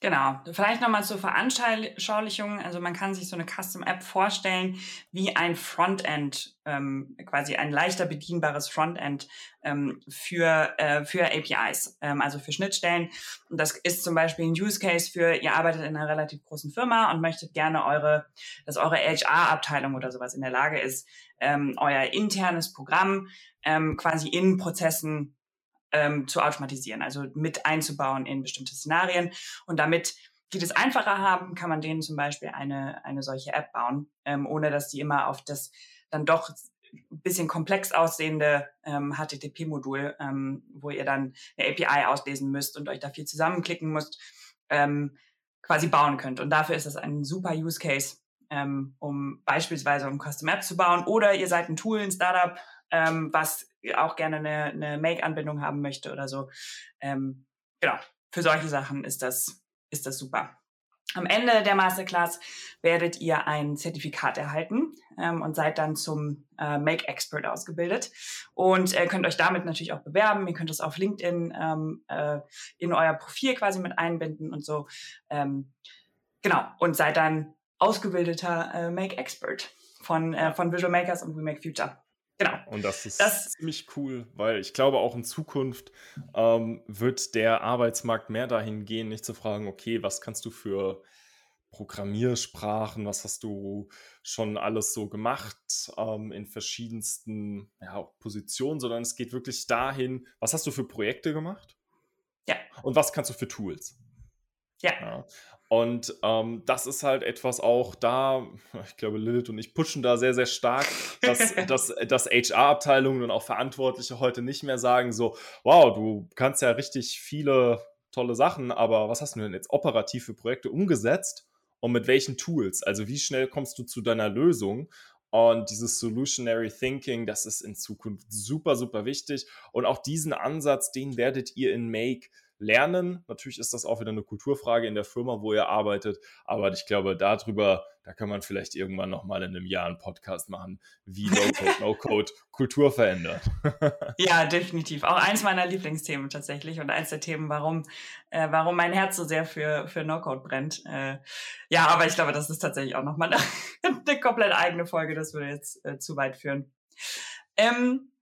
[SPEAKER 1] Genau. Vielleicht nochmal zur Veranschaulichung. Also man kann sich so eine Custom App vorstellen wie ein Frontend, ähm, quasi ein leichter bedienbares Frontend ähm, für, äh, für APIs, ähm, also für Schnittstellen. Und das ist zum Beispiel ein Use Case für, ihr arbeitet in einer relativ großen Firma und möchtet gerne eure, dass eure HR-Abteilung oder sowas in der Lage ist, ähm, euer internes Programm ähm, quasi in Prozessen ähm, zu automatisieren, also mit einzubauen in bestimmte Szenarien. Und damit die das einfacher haben, kann man denen zum Beispiel eine, eine solche App bauen, ähm, ohne dass die immer auf das dann doch ein bisschen komplex aussehende ähm, HTTP-Modul, ähm, wo ihr dann eine API auslesen müsst und euch da viel zusammenklicken müsst, ähm, quasi bauen könnt. Und dafür ist das ein super Use Case, ähm, um beispielsweise um Custom App zu bauen. Oder ihr seid ein Tool, ein Startup, ähm, was auch gerne eine, eine Make-Anbindung haben möchte oder so. Ähm, genau, für solche Sachen ist das, ist das super. Am Ende der Masterclass werdet ihr ein Zertifikat erhalten ähm, und seid dann zum äh, Make Expert ausgebildet und äh, könnt euch damit natürlich auch bewerben. Ihr könnt es auf LinkedIn ähm, äh, in euer Profil quasi mit einbinden und so. Ähm, genau, und seid dann ausgebildeter äh, Make Expert von, äh, von Visual Makers und We Make Future.
[SPEAKER 2] Genau. Und das ist das, ziemlich cool, weil ich glaube, auch in Zukunft ähm, wird der Arbeitsmarkt mehr dahin gehen, nicht zu fragen, okay, was kannst du für Programmiersprachen, was hast du schon alles so gemacht ähm, in verschiedensten ja, Positionen, sondern es geht wirklich dahin, was hast du für Projekte gemacht?
[SPEAKER 1] Ja.
[SPEAKER 2] Und was kannst du für Tools?
[SPEAKER 1] Ja. ja.
[SPEAKER 2] Und ähm, das ist halt etwas auch da, ich glaube, Lilith und ich pushen da sehr, sehr stark, dass, dass, dass HR-Abteilungen und auch Verantwortliche heute nicht mehr sagen, so, wow, du kannst ja richtig viele tolle Sachen, aber was hast du denn jetzt operativ für Projekte umgesetzt und mit welchen Tools? Also wie schnell kommst du zu deiner Lösung? Und dieses Solutionary Thinking, das ist in Zukunft super, super wichtig. Und auch diesen Ansatz, den werdet ihr in Make lernen. Natürlich ist das auch wieder eine Kulturfrage in der Firma, wo ihr arbeitet, aber ich glaube, darüber, da kann man vielleicht irgendwann nochmal in einem Jahr einen Podcast machen, wie No-Code, No-Code Kultur verändert.
[SPEAKER 1] ja, definitiv. Auch eins meiner Lieblingsthemen tatsächlich und eins der Themen, warum, äh, warum mein Herz so sehr für, für No-Code brennt. Äh, ja, aber ich glaube, das ist tatsächlich auch nochmal eine, eine komplett eigene Folge, das würde jetzt äh, zu weit führen. Ähm,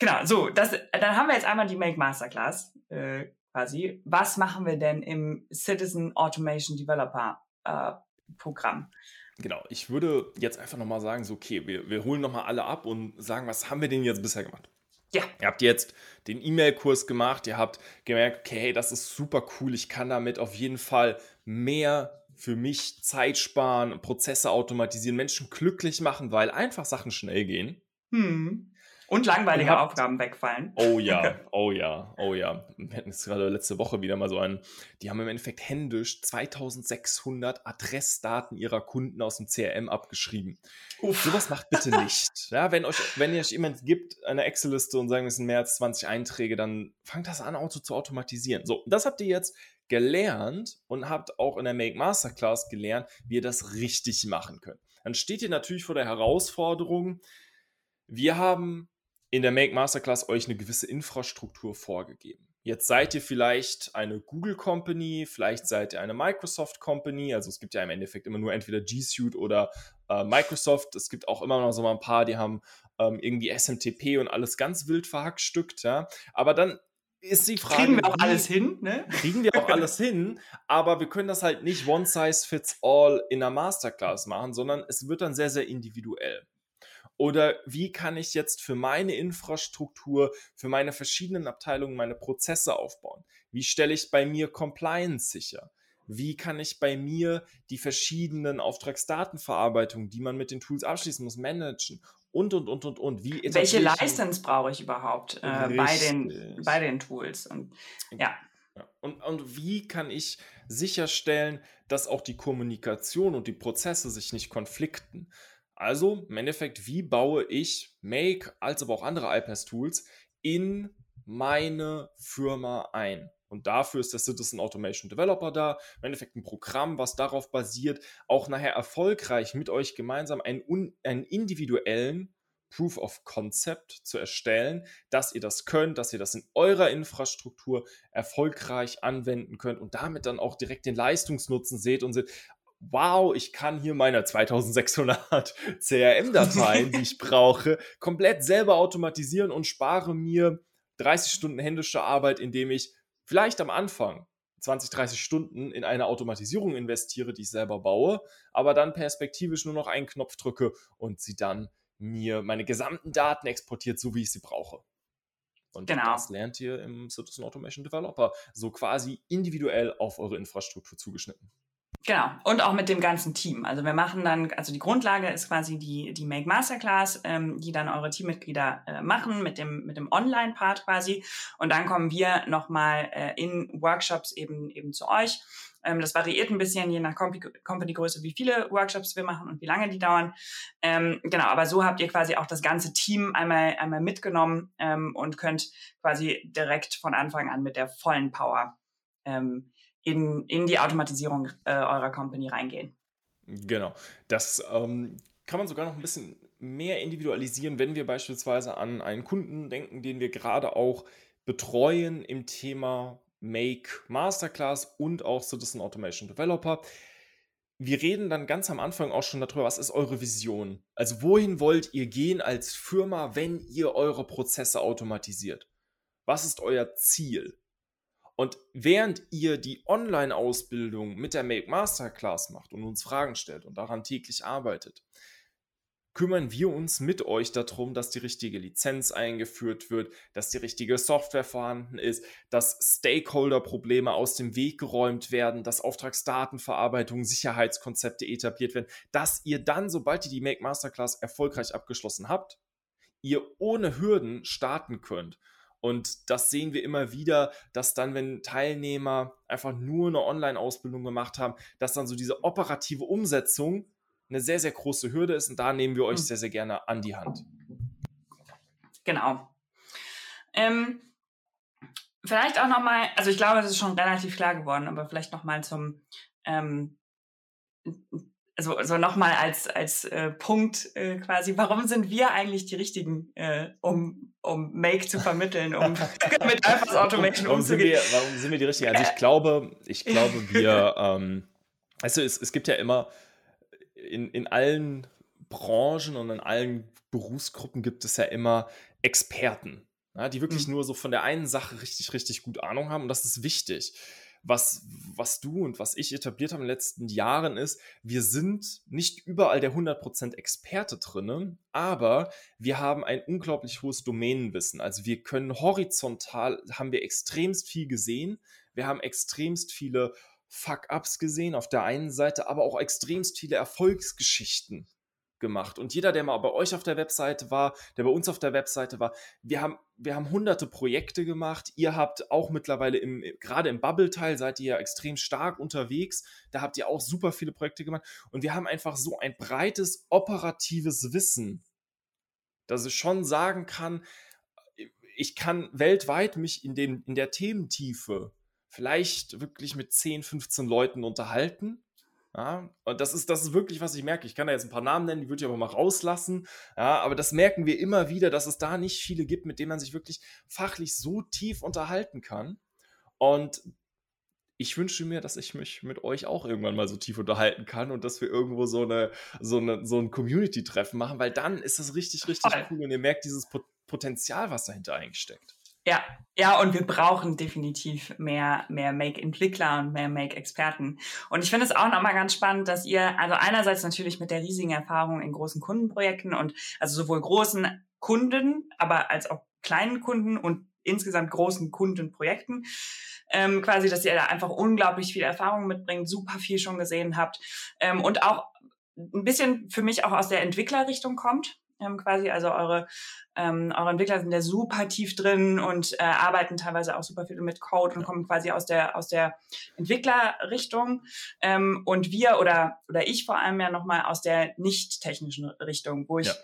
[SPEAKER 1] Genau, so, das, dann haben wir jetzt einmal die Make Masterclass äh, quasi. Was machen wir denn im Citizen Automation Developer äh, Programm?
[SPEAKER 2] Genau, ich würde jetzt einfach nochmal sagen, so, okay, wir, wir holen nochmal alle ab und sagen, was haben wir denn jetzt bisher gemacht?
[SPEAKER 1] Ja.
[SPEAKER 2] Ihr habt jetzt den E-Mail-Kurs gemacht, ihr habt gemerkt, okay, hey, das ist super cool, ich kann damit auf jeden Fall mehr für mich Zeit sparen, Prozesse automatisieren, Menschen glücklich machen, weil einfach Sachen schnell gehen.
[SPEAKER 1] Hm. Und langweilige und Aufgaben wegfallen.
[SPEAKER 2] Oh ja, oh ja, oh ja. Wir hatten es gerade letzte Woche wieder mal so einen, die haben im Endeffekt händisch 2600 Adressdaten ihrer Kunden aus dem CRM abgeschrieben. Uff. Sowas macht bitte nicht. ja, wenn euch, wenn euch jemand gibt, eine Excel-Liste und sagen, es sind mehr als 20 Einträge, dann fangt das an, Auto zu automatisieren. So, das habt ihr jetzt gelernt und habt auch in der Make Masterclass gelernt, wie ihr das richtig machen könnt. Dann steht ihr natürlich vor der Herausforderung, wir haben in der Make Masterclass euch eine gewisse Infrastruktur vorgegeben. Jetzt seid ihr vielleicht eine Google Company, vielleicht seid ihr eine Microsoft Company. Also es gibt ja im Endeffekt immer nur entweder G Suite oder äh, Microsoft. Es gibt auch immer noch so mal ein paar, die haben ähm, irgendwie SMTP und alles ganz wild verhackstückt. Ja? Aber dann ist die Frage.
[SPEAKER 1] Kriegen wir auch alles hin, ne?
[SPEAKER 2] Kriegen wir auch alles hin, aber wir können das halt nicht one size fits all in einer Masterclass machen, sondern es wird dann sehr, sehr individuell. Oder wie kann ich jetzt für meine Infrastruktur, für meine verschiedenen Abteilungen meine Prozesse aufbauen? Wie stelle ich bei mir Compliance sicher? Wie kann ich bei mir die verschiedenen Auftragsdatenverarbeitungen, die man mit den Tools abschließen muss, managen? und, und, und, und, und. Wie
[SPEAKER 1] Welche License brauche ich überhaupt äh, bei, den, bei den Tools? Und, ja.
[SPEAKER 2] Und, und wie kann ich sicherstellen, dass auch die Kommunikation und die Prozesse sich nicht konflikten? Also im Endeffekt, wie baue ich Make als aber auch andere iPass-Tools in meine Firma ein? Und dafür ist der Citizen Automation Developer da. Im Endeffekt ein Programm, was darauf basiert, auch nachher erfolgreich mit euch gemeinsam einen, einen individuellen Proof of Concept zu erstellen, dass ihr das könnt, dass ihr das in eurer Infrastruktur erfolgreich anwenden könnt und damit dann auch direkt den Leistungsnutzen seht und seht, wow, ich kann hier meine 2600 CRM-Dateien, die ich brauche, komplett selber automatisieren und spare mir 30 Stunden händische Arbeit, indem ich vielleicht am Anfang 20, 30 Stunden in eine Automatisierung investiere, die ich selber baue, aber dann perspektivisch nur noch einen Knopf drücke und sie dann mir meine gesamten Daten exportiert, so wie ich sie brauche. Und genau. das lernt ihr im Citizen Automation Developer, so quasi individuell auf eure Infrastruktur zugeschnitten.
[SPEAKER 1] Genau. Und auch mit dem ganzen Team. Also wir machen dann, also die Grundlage ist quasi die, die Make Masterclass, ähm, die dann eure Teammitglieder äh, machen mit dem, mit dem Online-Part quasi. Und dann kommen wir nochmal äh, in Workshops eben, eben zu euch. Ähm, das variiert ein bisschen je nach Company-Größe, wie viele Workshops wir machen und wie lange die dauern. Ähm, genau, aber so habt ihr quasi auch das ganze Team einmal, einmal mitgenommen ähm, und könnt quasi direkt von Anfang an mit der vollen Power ähm, in, in die Automatisierung äh, eurer Company reingehen.
[SPEAKER 2] Genau. Das ähm, kann man sogar noch ein bisschen mehr individualisieren, wenn wir beispielsweise an einen Kunden denken, den wir gerade auch betreuen im Thema Make Masterclass und auch Citizen Automation Developer. Wir reden dann ganz am Anfang auch schon darüber, was ist eure Vision? Also wohin wollt ihr gehen als Firma, wenn ihr eure Prozesse automatisiert? Was ist euer Ziel? Und während ihr die Online-Ausbildung mit der Make Masterclass macht und uns Fragen stellt und daran täglich arbeitet, kümmern wir uns mit euch darum, dass die richtige Lizenz eingeführt wird, dass die richtige Software vorhanden ist, dass Stakeholder-Probleme aus dem Weg geräumt werden, dass Auftragsdatenverarbeitung, Sicherheitskonzepte etabliert werden, dass ihr dann, sobald ihr die Make Masterclass erfolgreich abgeschlossen habt, ihr ohne Hürden starten könnt und das sehen wir immer wieder, dass dann, wenn Teilnehmer einfach nur eine Online-Ausbildung gemacht haben, dass dann so diese operative Umsetzung eine sehr, sehr große Hürde ist. Und da nehmen wir euch hm. sehr, sehr gerne an die Hand.
[SPEAKER 1] Genau. Ähm, vielleicht auch nochmal, also ich glaube, das ist schon relativ klar geworden, aber vielleicht nochmal zum ähm, also, also nochmal als, als äh, Punkt äh, quasi, warum sind wir eigentlich die Richtigen, äh, um, um Make zu vermitteln, um mit Alphas Automation
[SPEAKER 2] warum umzugehen? Sind wir, warum sind wir die Richtigen? Also ich glaube, ich glaube, wir, ähm, also es, es gibt ja immer in, in allen Branchen und in allen Berufsgruppen gibt es ja immer Experten, ja, die wirklich mhm. nur so von der einen Sache richtig, richtig gut Ahnung haben und das ist wichtig was, was du und was ich etabliert haben in den letzten Jahren ist, wir sind nicht überall der 100% Experte drinne, aber wir haben ein unglaublich hohes Domänenwissen. Also wir können horizontal, haben wir extremst viel gesehen, wir haben extremst viele Fuck-ups gesehen auf der einen Seite, aber auch extremst viele Erfolgsgeschichten gemacht. Und jeder, der mal bei euch auf der Webseite war, der bei uns auf der Webseite war, wir haben, wir haben hunderte Projekte gemacht. Ihr habt auch mittlerweile im, gerade im Bubble-Teil seid ihr ja extrem stark unterwegs. Da habt ihr auch super viele Projekte gemacht. Und wir haben einfach so ein breites operatives Wissen, dass ich schon sagen kann, ich kann weltweit mich in, den, in der Thementiefe vielleicht wirklich mit 10, 15 Leuten unterhalten ja, und das ist, das ist wirklich, was ich merke. Ich kann da jetzt ein paar Namen nennen, die würde ich aber mal rauslassen. Ja, aber das merken wir immer wieder, dass es da nicht viele gibt, mit denen man sich wirklich fachlich so tief unterhalten kann. Und ich wünsche mir, dass ich mich mit euch auch irgendwann mal so tief unterhalten kann und dass wir irgendwo so eine, so eine, so ein Community-Treffen machen, weil dann ist das richtig, richtig cool und ihr merkt dieses Potenzial, was dahinter eigentlich steckt.
[SPEAKER 1] Ja, ja, und wir brauchen definitiv mehr, mehr Make-Entwickler und mehr Make-Experten. Und ich finde es auch nochmal ganz spannend, dass ihr, also einerseits natürlich mit der riesigen Erfahrung in großen Kundenprojekten und also sowohl großen Kunden, aber als auch kleinen Kunden und insgesamt großen Kundenprojekten, ähm, quasi, dass ihr da einfach unglaublich viel Erfahrung mitbringt, super viel schon gesehen habt ähm, und auch ein bisschen für mich auch aus der Entwicklerrichtung kommt ähm, quasi. Also eure, ähm, eure Entwickler sind da super tief drin und äh, arbeiten teilweise auch super viel mit Code und kommen quasi aus der, aus der Entwicklerrichtung. Ähm, und wir oder, oder ich vor allem ja nochmal aus der nicht technischen Richtung, wo ich ja.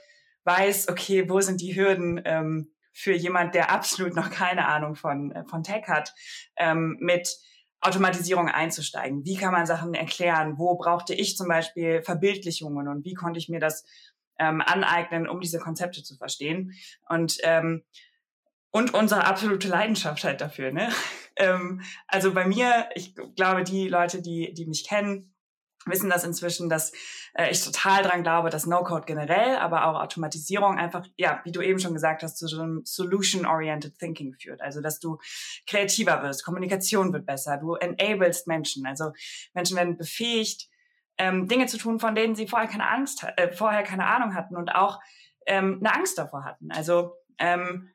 [SPEAKER 1] weiß, okay, wo sind die Hürden, ähm, für jemand, der absolut noch keine Ahnung von, äh, von Tech hat, ähm, mit Automatisierung einzusteigen. Wie kann man Sachen erklären? Wo brauchte ich zum Beispiel Verbildlichungen und wie konnte ich mir das ähm, aneignen, um diese Konzepte zu verstehen? Und ähm, und unsere absolute Leidenschaft halt dafür. Ne? ähm, also bei mir, ich glaube, die Leute, die die mich kennen, wissen das inzwischen, dass äh, ich total dran glaube, dass No-Code generell, aber auch Automatisierung einfach, ja, wie du eben schon gesagt hast, zu so einem Solution-Oriented Thinking führt. Also, dass du kreativer wirst, Kommunikation wird besser, du enablest Menschen. Also, Menschen werden befähigt, ähm, Dinge zu tun, von denen sie vorher keine Angst, äh, vorher keine Ahnung hatten und auch ähm, eine Angst davor hatten. Also, ähm,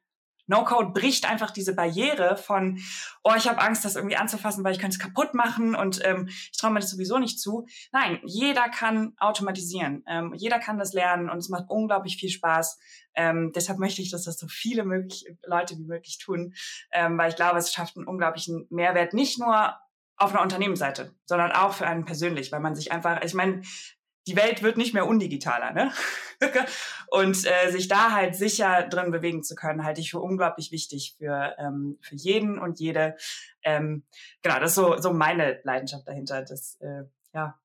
[SPEAKER 1] No-Code bricht einfach diese Barriere von, oh, ich habe Angst, das irgendwie anzufassen, weil ich könnte es kaputt machen und ähm, ich traue mir das sowieso nicht zu. Nein, jeder kann automatisieren. Ähm, jeder kann das lernen und es macht unglaublich viel Spaß. Ähm, deshalb möchte ich, dass das so viele möglich, Leute wie möglich tun, ähm, weil ich glaube, es schafft einen unglaublichen Mehrwert, nicht nur auf einer Unternehmensseite, sondern auch für einen persönlich, weil man sich einfach, ich meine, die Welt wird nicht mehr undigitaler, ne? und äh, sich da halt sicher drin bewegen zu können, halte ich für unglaublich wichtig für, ähm, für jeden und jede. Ähm, genau, das ist so, so meine Leidenschaft dahinter. Das, äh, ja.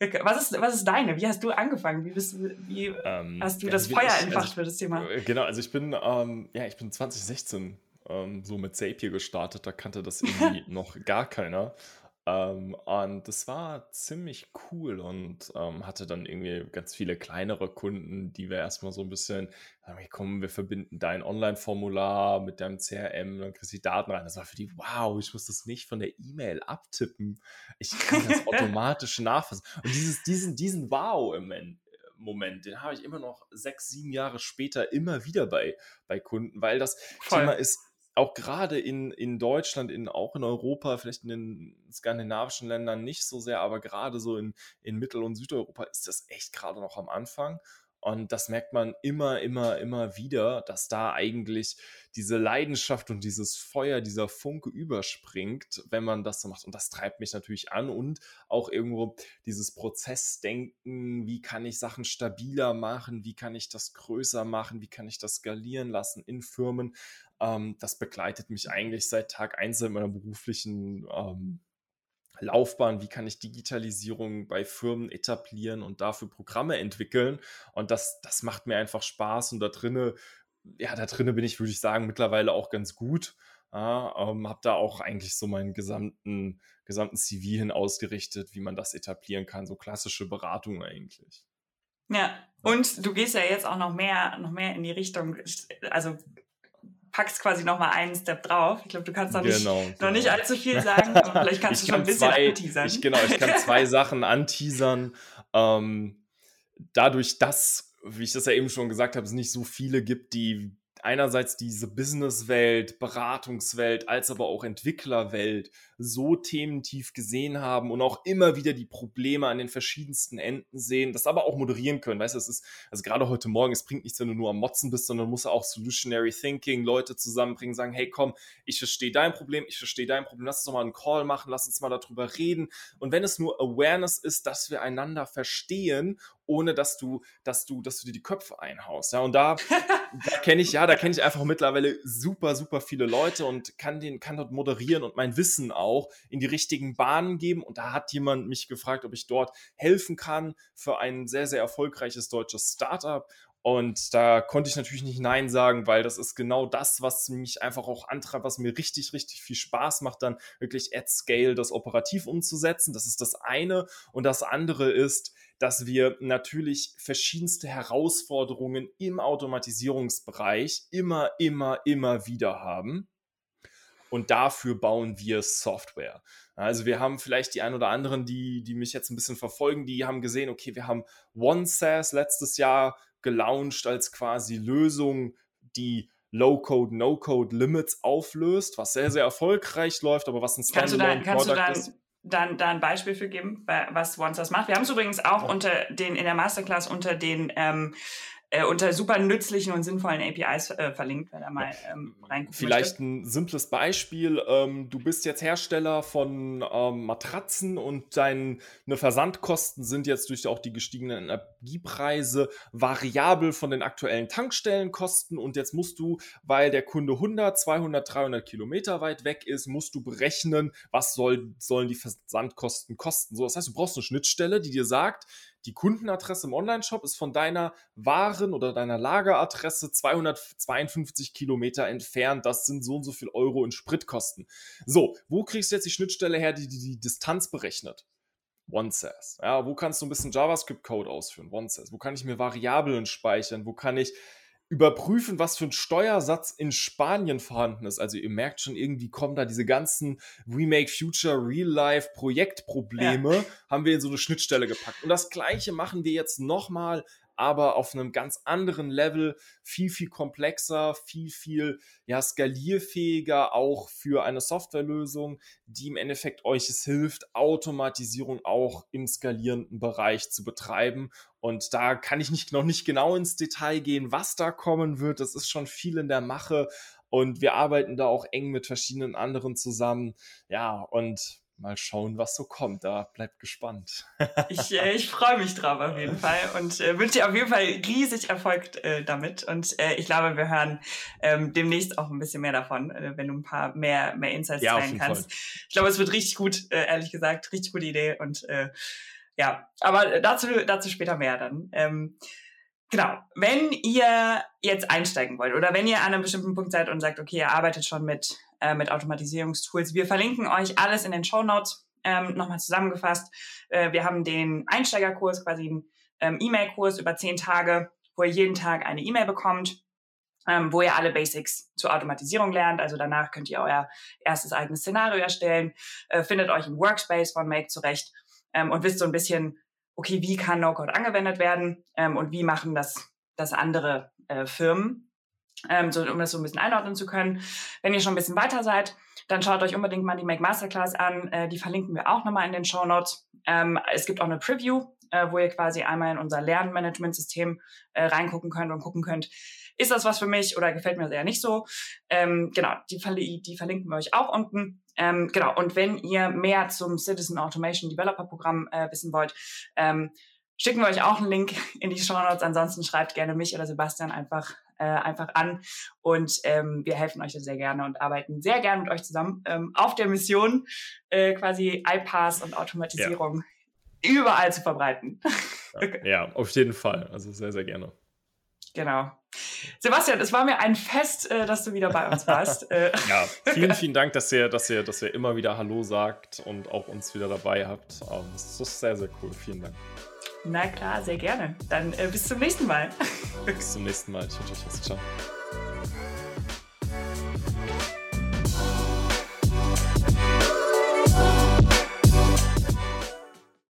[SPEAKER 1] Was ist, was ist deine? Wie hast du angefangen? Wie, bist, wie ähm, hast du ja, das Feuer ich, entfacht also für das Thema?
[SPEAKER 2] Äh, genau, also ich bin, ähm, ja, ich bin 2016 ähm, so mit Zapier gestartet, da kannte das irgendwie noch gar keiner. Ähm, und das war ziemlich cool und ähm, hatte dann irgendwie ganz viele kleinere Kunden, die wir erstmal so ein bisschen, hey, komm, wir verbinden dein Online-Formular mit deinem CRM, dann kriegst du die Daten rein. Das war für die, wow, ich muss das nicht von der E-Mail abtippen. Ich kann das automatisch nachfassen. Und dieses, diesen, diesen Wow-Moment, Moment, den habe ich immer noch sechs, sieben Jahre später immer wieder bei, bei Kunden, weil das Voll. Thema ist auch gerade in, in Deutschland, in, auch in Europa, vielleicht in den skandinavischen Ländern nicht so sehr, aber gerade so in, in Mittel- und Südeuropa ist das echt gerade noch am Anfang. Und das merkt man immer, immer, immer wieder, dass da eigentlich diese Leidenschaft und dieses Feuer, dieser Funke überspringt, wenn man das so macht. Und das treibt mich natürlich an und auch irgendwo dieses Prozessdenken, wie kann ich Sachen stabiler machen, wie kann ich das größer machen, wie kann ich das skalieren lassen in Firmen. Ähm, das begleitet mich eigentlich seit Tag eins in meiner beruflichen ähm, Laufbahn, wie kann ich Digitalisierung bei Firmen etablieren und dafür Programme entwickeln. Und das, das macht mir einfach Spaß. Und da drinne, ja, da drinne bin ich, würde ich sagen, mittlerweile auch ganz gut. Ja, ähm, habe da auch eigentlich so meinen gesamten, gesamten CV hin ausgerichtet, wie man das etablieren kann. So klassische Beratung eigentlich.
[SPEAKER 1] Ja, und du gehst ja jetzt auch noch mehr, noch mehr in die Richtung, also packst quasi noch mal einen Step drauf. Ich glaube, du kannst noch, genau, nicht, genau. noch nicht allzu viel sagen, aber vielleicht kannst ich du schon ein bisschen
[SPEAKER 2] zwei, anteasern. Ich, genau, ich kann zwei Sachen anteasern. Ähm, dadurch, dass, wie ich das ja eben schon gesagt habe, es nicht so viele gibt, die einerseits diese Businesswelt, Beratungswelt, als aber auch Entwicklerwelt so thementief gesehen haben und auch immer wieder die Probleme an den verschiedensten Enden sehen, das aber auch moderieren können. Weißt du, es ist, also gerade heute Morgen, es bringt nichts, wenn du nur am Motzen bist, sondern muss auch Solutionary Thinking, Leute zusammenbringen, sagen, hey komm, ich verstehe dein Problem, ich verstehe dein Problem, lass uns doch mal einen Call machen, lass uns mal darüber reden. Und wenn es nur Awareness ist, dass wir einander verstehen ohne dass du, dass du, dass du dir die Köpfe einhaust. Ja, und da, da kenne ich, ja, da kenne ich einfach mittlerweile super, super viele Leute und kann den, kann dort moderieren und mein Wissen auch in die richtigen Bahnen geben. Und da hat jemand mich gefragt, ob ich dort helfen kann für ein sehr, sehr erfolgreiches deutsches Startup. Und da konnte ich natürlich nicht Nein sagen, weil das ist genau das, was mich einfach auch antreibt, was mir richtig, richtig viel Spaß macht, dann wirklich at scale das operativ umzusetzen. Das ist das eine. Und das andere ist, dass wir natürlich verschiedenste Herausforderungen im Automatisierungsbereich immer, immer, immer wieder haben. Und dafür bauen wir Software. Also wir haben vielleicht die ein oder anderen, die, die mich jetzt ein bisschen verfolgen, die haben gesehen, okay, wir haben OneSAS letztes Jahr gelauncht als quasi Lösung, die Low-Code, No-Code Limits auflöst, was sehr, sehr erfolgreich läuft, aber was ein
[SPEAKER 1] Standalone-Product ist dann da ein Beispiel für geben, was OneSource macht. Wir haben es übrigens auch unter den in der Masterclass unter den ähm, äh, unter super nützlichen und sinnvollen APIs äh, verlinkt, wenn er mal ähm, reinguckt.
[SPEAKER 2] Vielleicht möchte. ein simples Beispiel. Ähm, du bist jetzt Hersteller von ähm, Matratzen und deine Versandkosten sind jetzt durch auch die gestiegenen Energiepreise variabel von den aktuellen Tankstellenkosten und jetzt musst du, weil der Kunde 100, 200, 300 Kilometer weit weg ist, musst du berechnen, was soll, sollen die Versandkosten kosten. So, das heißt, du brauchst eine Schnittstelle, die dir sagt, die Kundenadresse im Onlineshop ist von deiner Waren- oder deiner Lageradresse 252 Kilometer entfernt. Das sind so und so viel Euro in Spritkosten. So, wo kriegst du jetzt die Schnittstelle her, die die, die Distanz berechnet? OneSays. Ja, wo kannst du ein bisschen JavaScript-Code ausführen? OneSays. Wo kann ich mir Variablen speichern? Wo kann ich überprüfen, was für ein Steuersatz in Spanien vorhanden ist. Also ihr merkt schon, irgendwie kommen da diese ganzen Remake Future Real Life Projektprobleme, ja. haben wir in so eine Schnittstelle gepackt. Und das gleiche machen wir jetzt nochmal aber auf einem ganz anderen Level, viel, viel komplexer, viel, viel ja, skalierfähiger auch für eine Softwarelösung, die im Endeffekt euch es hilft, Automatisierung auch im skalierenden Bereich zu betreiben. Und da kann ich nicht, noch nicht genau ins Detail gehen, was da kommen wird. Das ist schon viel in der Mache. Und wir arbeiten da auch eng mit verschiedenen anderen zusammen. Ja, und mal schauen, was so kommt. Da bleibt gespannt.
[SPEAKER 1] ich äh, ich freue mich drauf auf jeden Fall und äh, wünsche dir auf jeden Fall riesig Erfolg äh, damit. Und äh, ich glaube, wir hören ähm, demnächst auch ein bisschen mehr davon, äh, wenn du ein paar mehr, mehr Insights ja, teilen kannst. Fall. Ich glaube, es wird richtig gut, äh, ehrlich gesagt, richtig gute Idee. Und äh, ja, aber dazu, dazu später mehr dann. Ähm, Genau. Wenn ihr jetzt einsteigen wollt oder wenn ihr an einem bestimmten Punkt seid und sagt, okay, ihr arbeitet schon mit äh, mit Automatisierungstools. Wir verlinken euch alles in den Show Notes. Ähm, Nochmal zusammengefasst. Äh, wir haben den Einsteigerkurs, quasi einen ähm, E-Mail-Kurs über zehn Tage, wo ihr jeden Tag eine E-Mail bekommt, ähm, wo ihr alle Basics zur Automatisierung lernt. Also danach könnt ihr euer erstes eigenes Szenario erstellen, äh, findet euch im Workspace von Make zurecht ähm, und wisst so ein bisschen, okay, wie kann No-Code angewendet werden ähm, und wie machen das, das andere äh, Firmen ähm, so, um das so ein bisschen einordnen zu können. Wenn ihr schon ein bisschen weiter seid, dann schaut euch unbedingt mal die Make Masterclass an. Äh, die verlinken wir auch nochmal in den Show Notes. Ähm, es gibt auch eine Preview, äh, wo ihr quasi einmal in unser Lernmanagementsystem äh, reingucken könnt und gucken könnt, ist das was für mich oder gefällt mir sehr nicht so. Ähm, genau, die, die, verlinken wir euch auch unten. Ähm, genau, und wenn ihr mehr zum Citizen Automation Developer Programm äh, wissen wollt, ähm, schicken wir euch auch einen Link in die Show Notes. Ansonsten schreibt gerne mich oder Sebastian einfach äh, einfach an und ähm, wir helfen euch da sehr gerne und arbeiten sehr gerne mit euch zusammen ähm, auf der Mission, äh, quasi iPass und Automatisierung ja. überall zu verbreiten.
[SPEAKER 2] Ja, ja, auf jeden Fall. Also sehr, sehr gerne.
[SPEAKER 1] Genau. Sebastian, es war mir ein Fest, äh, dass du wieder bei uns warst.
[SPEAKER 2] Äh, ja, vielen, vielen Dank, dass ihr, dass, ihr, dass ihr immer wieder Hallo sagt und auch uns wieder dabei habt. Um, das ist sehr, sehr cool. Vielen Dank.
[SPEAKER 1] Na klar, sehr gerne. Dann äh, bis zum nächsten Mal.
[SPEAKER 2] bis zum nächsten Mal. Tschüss, tschüss, ciao.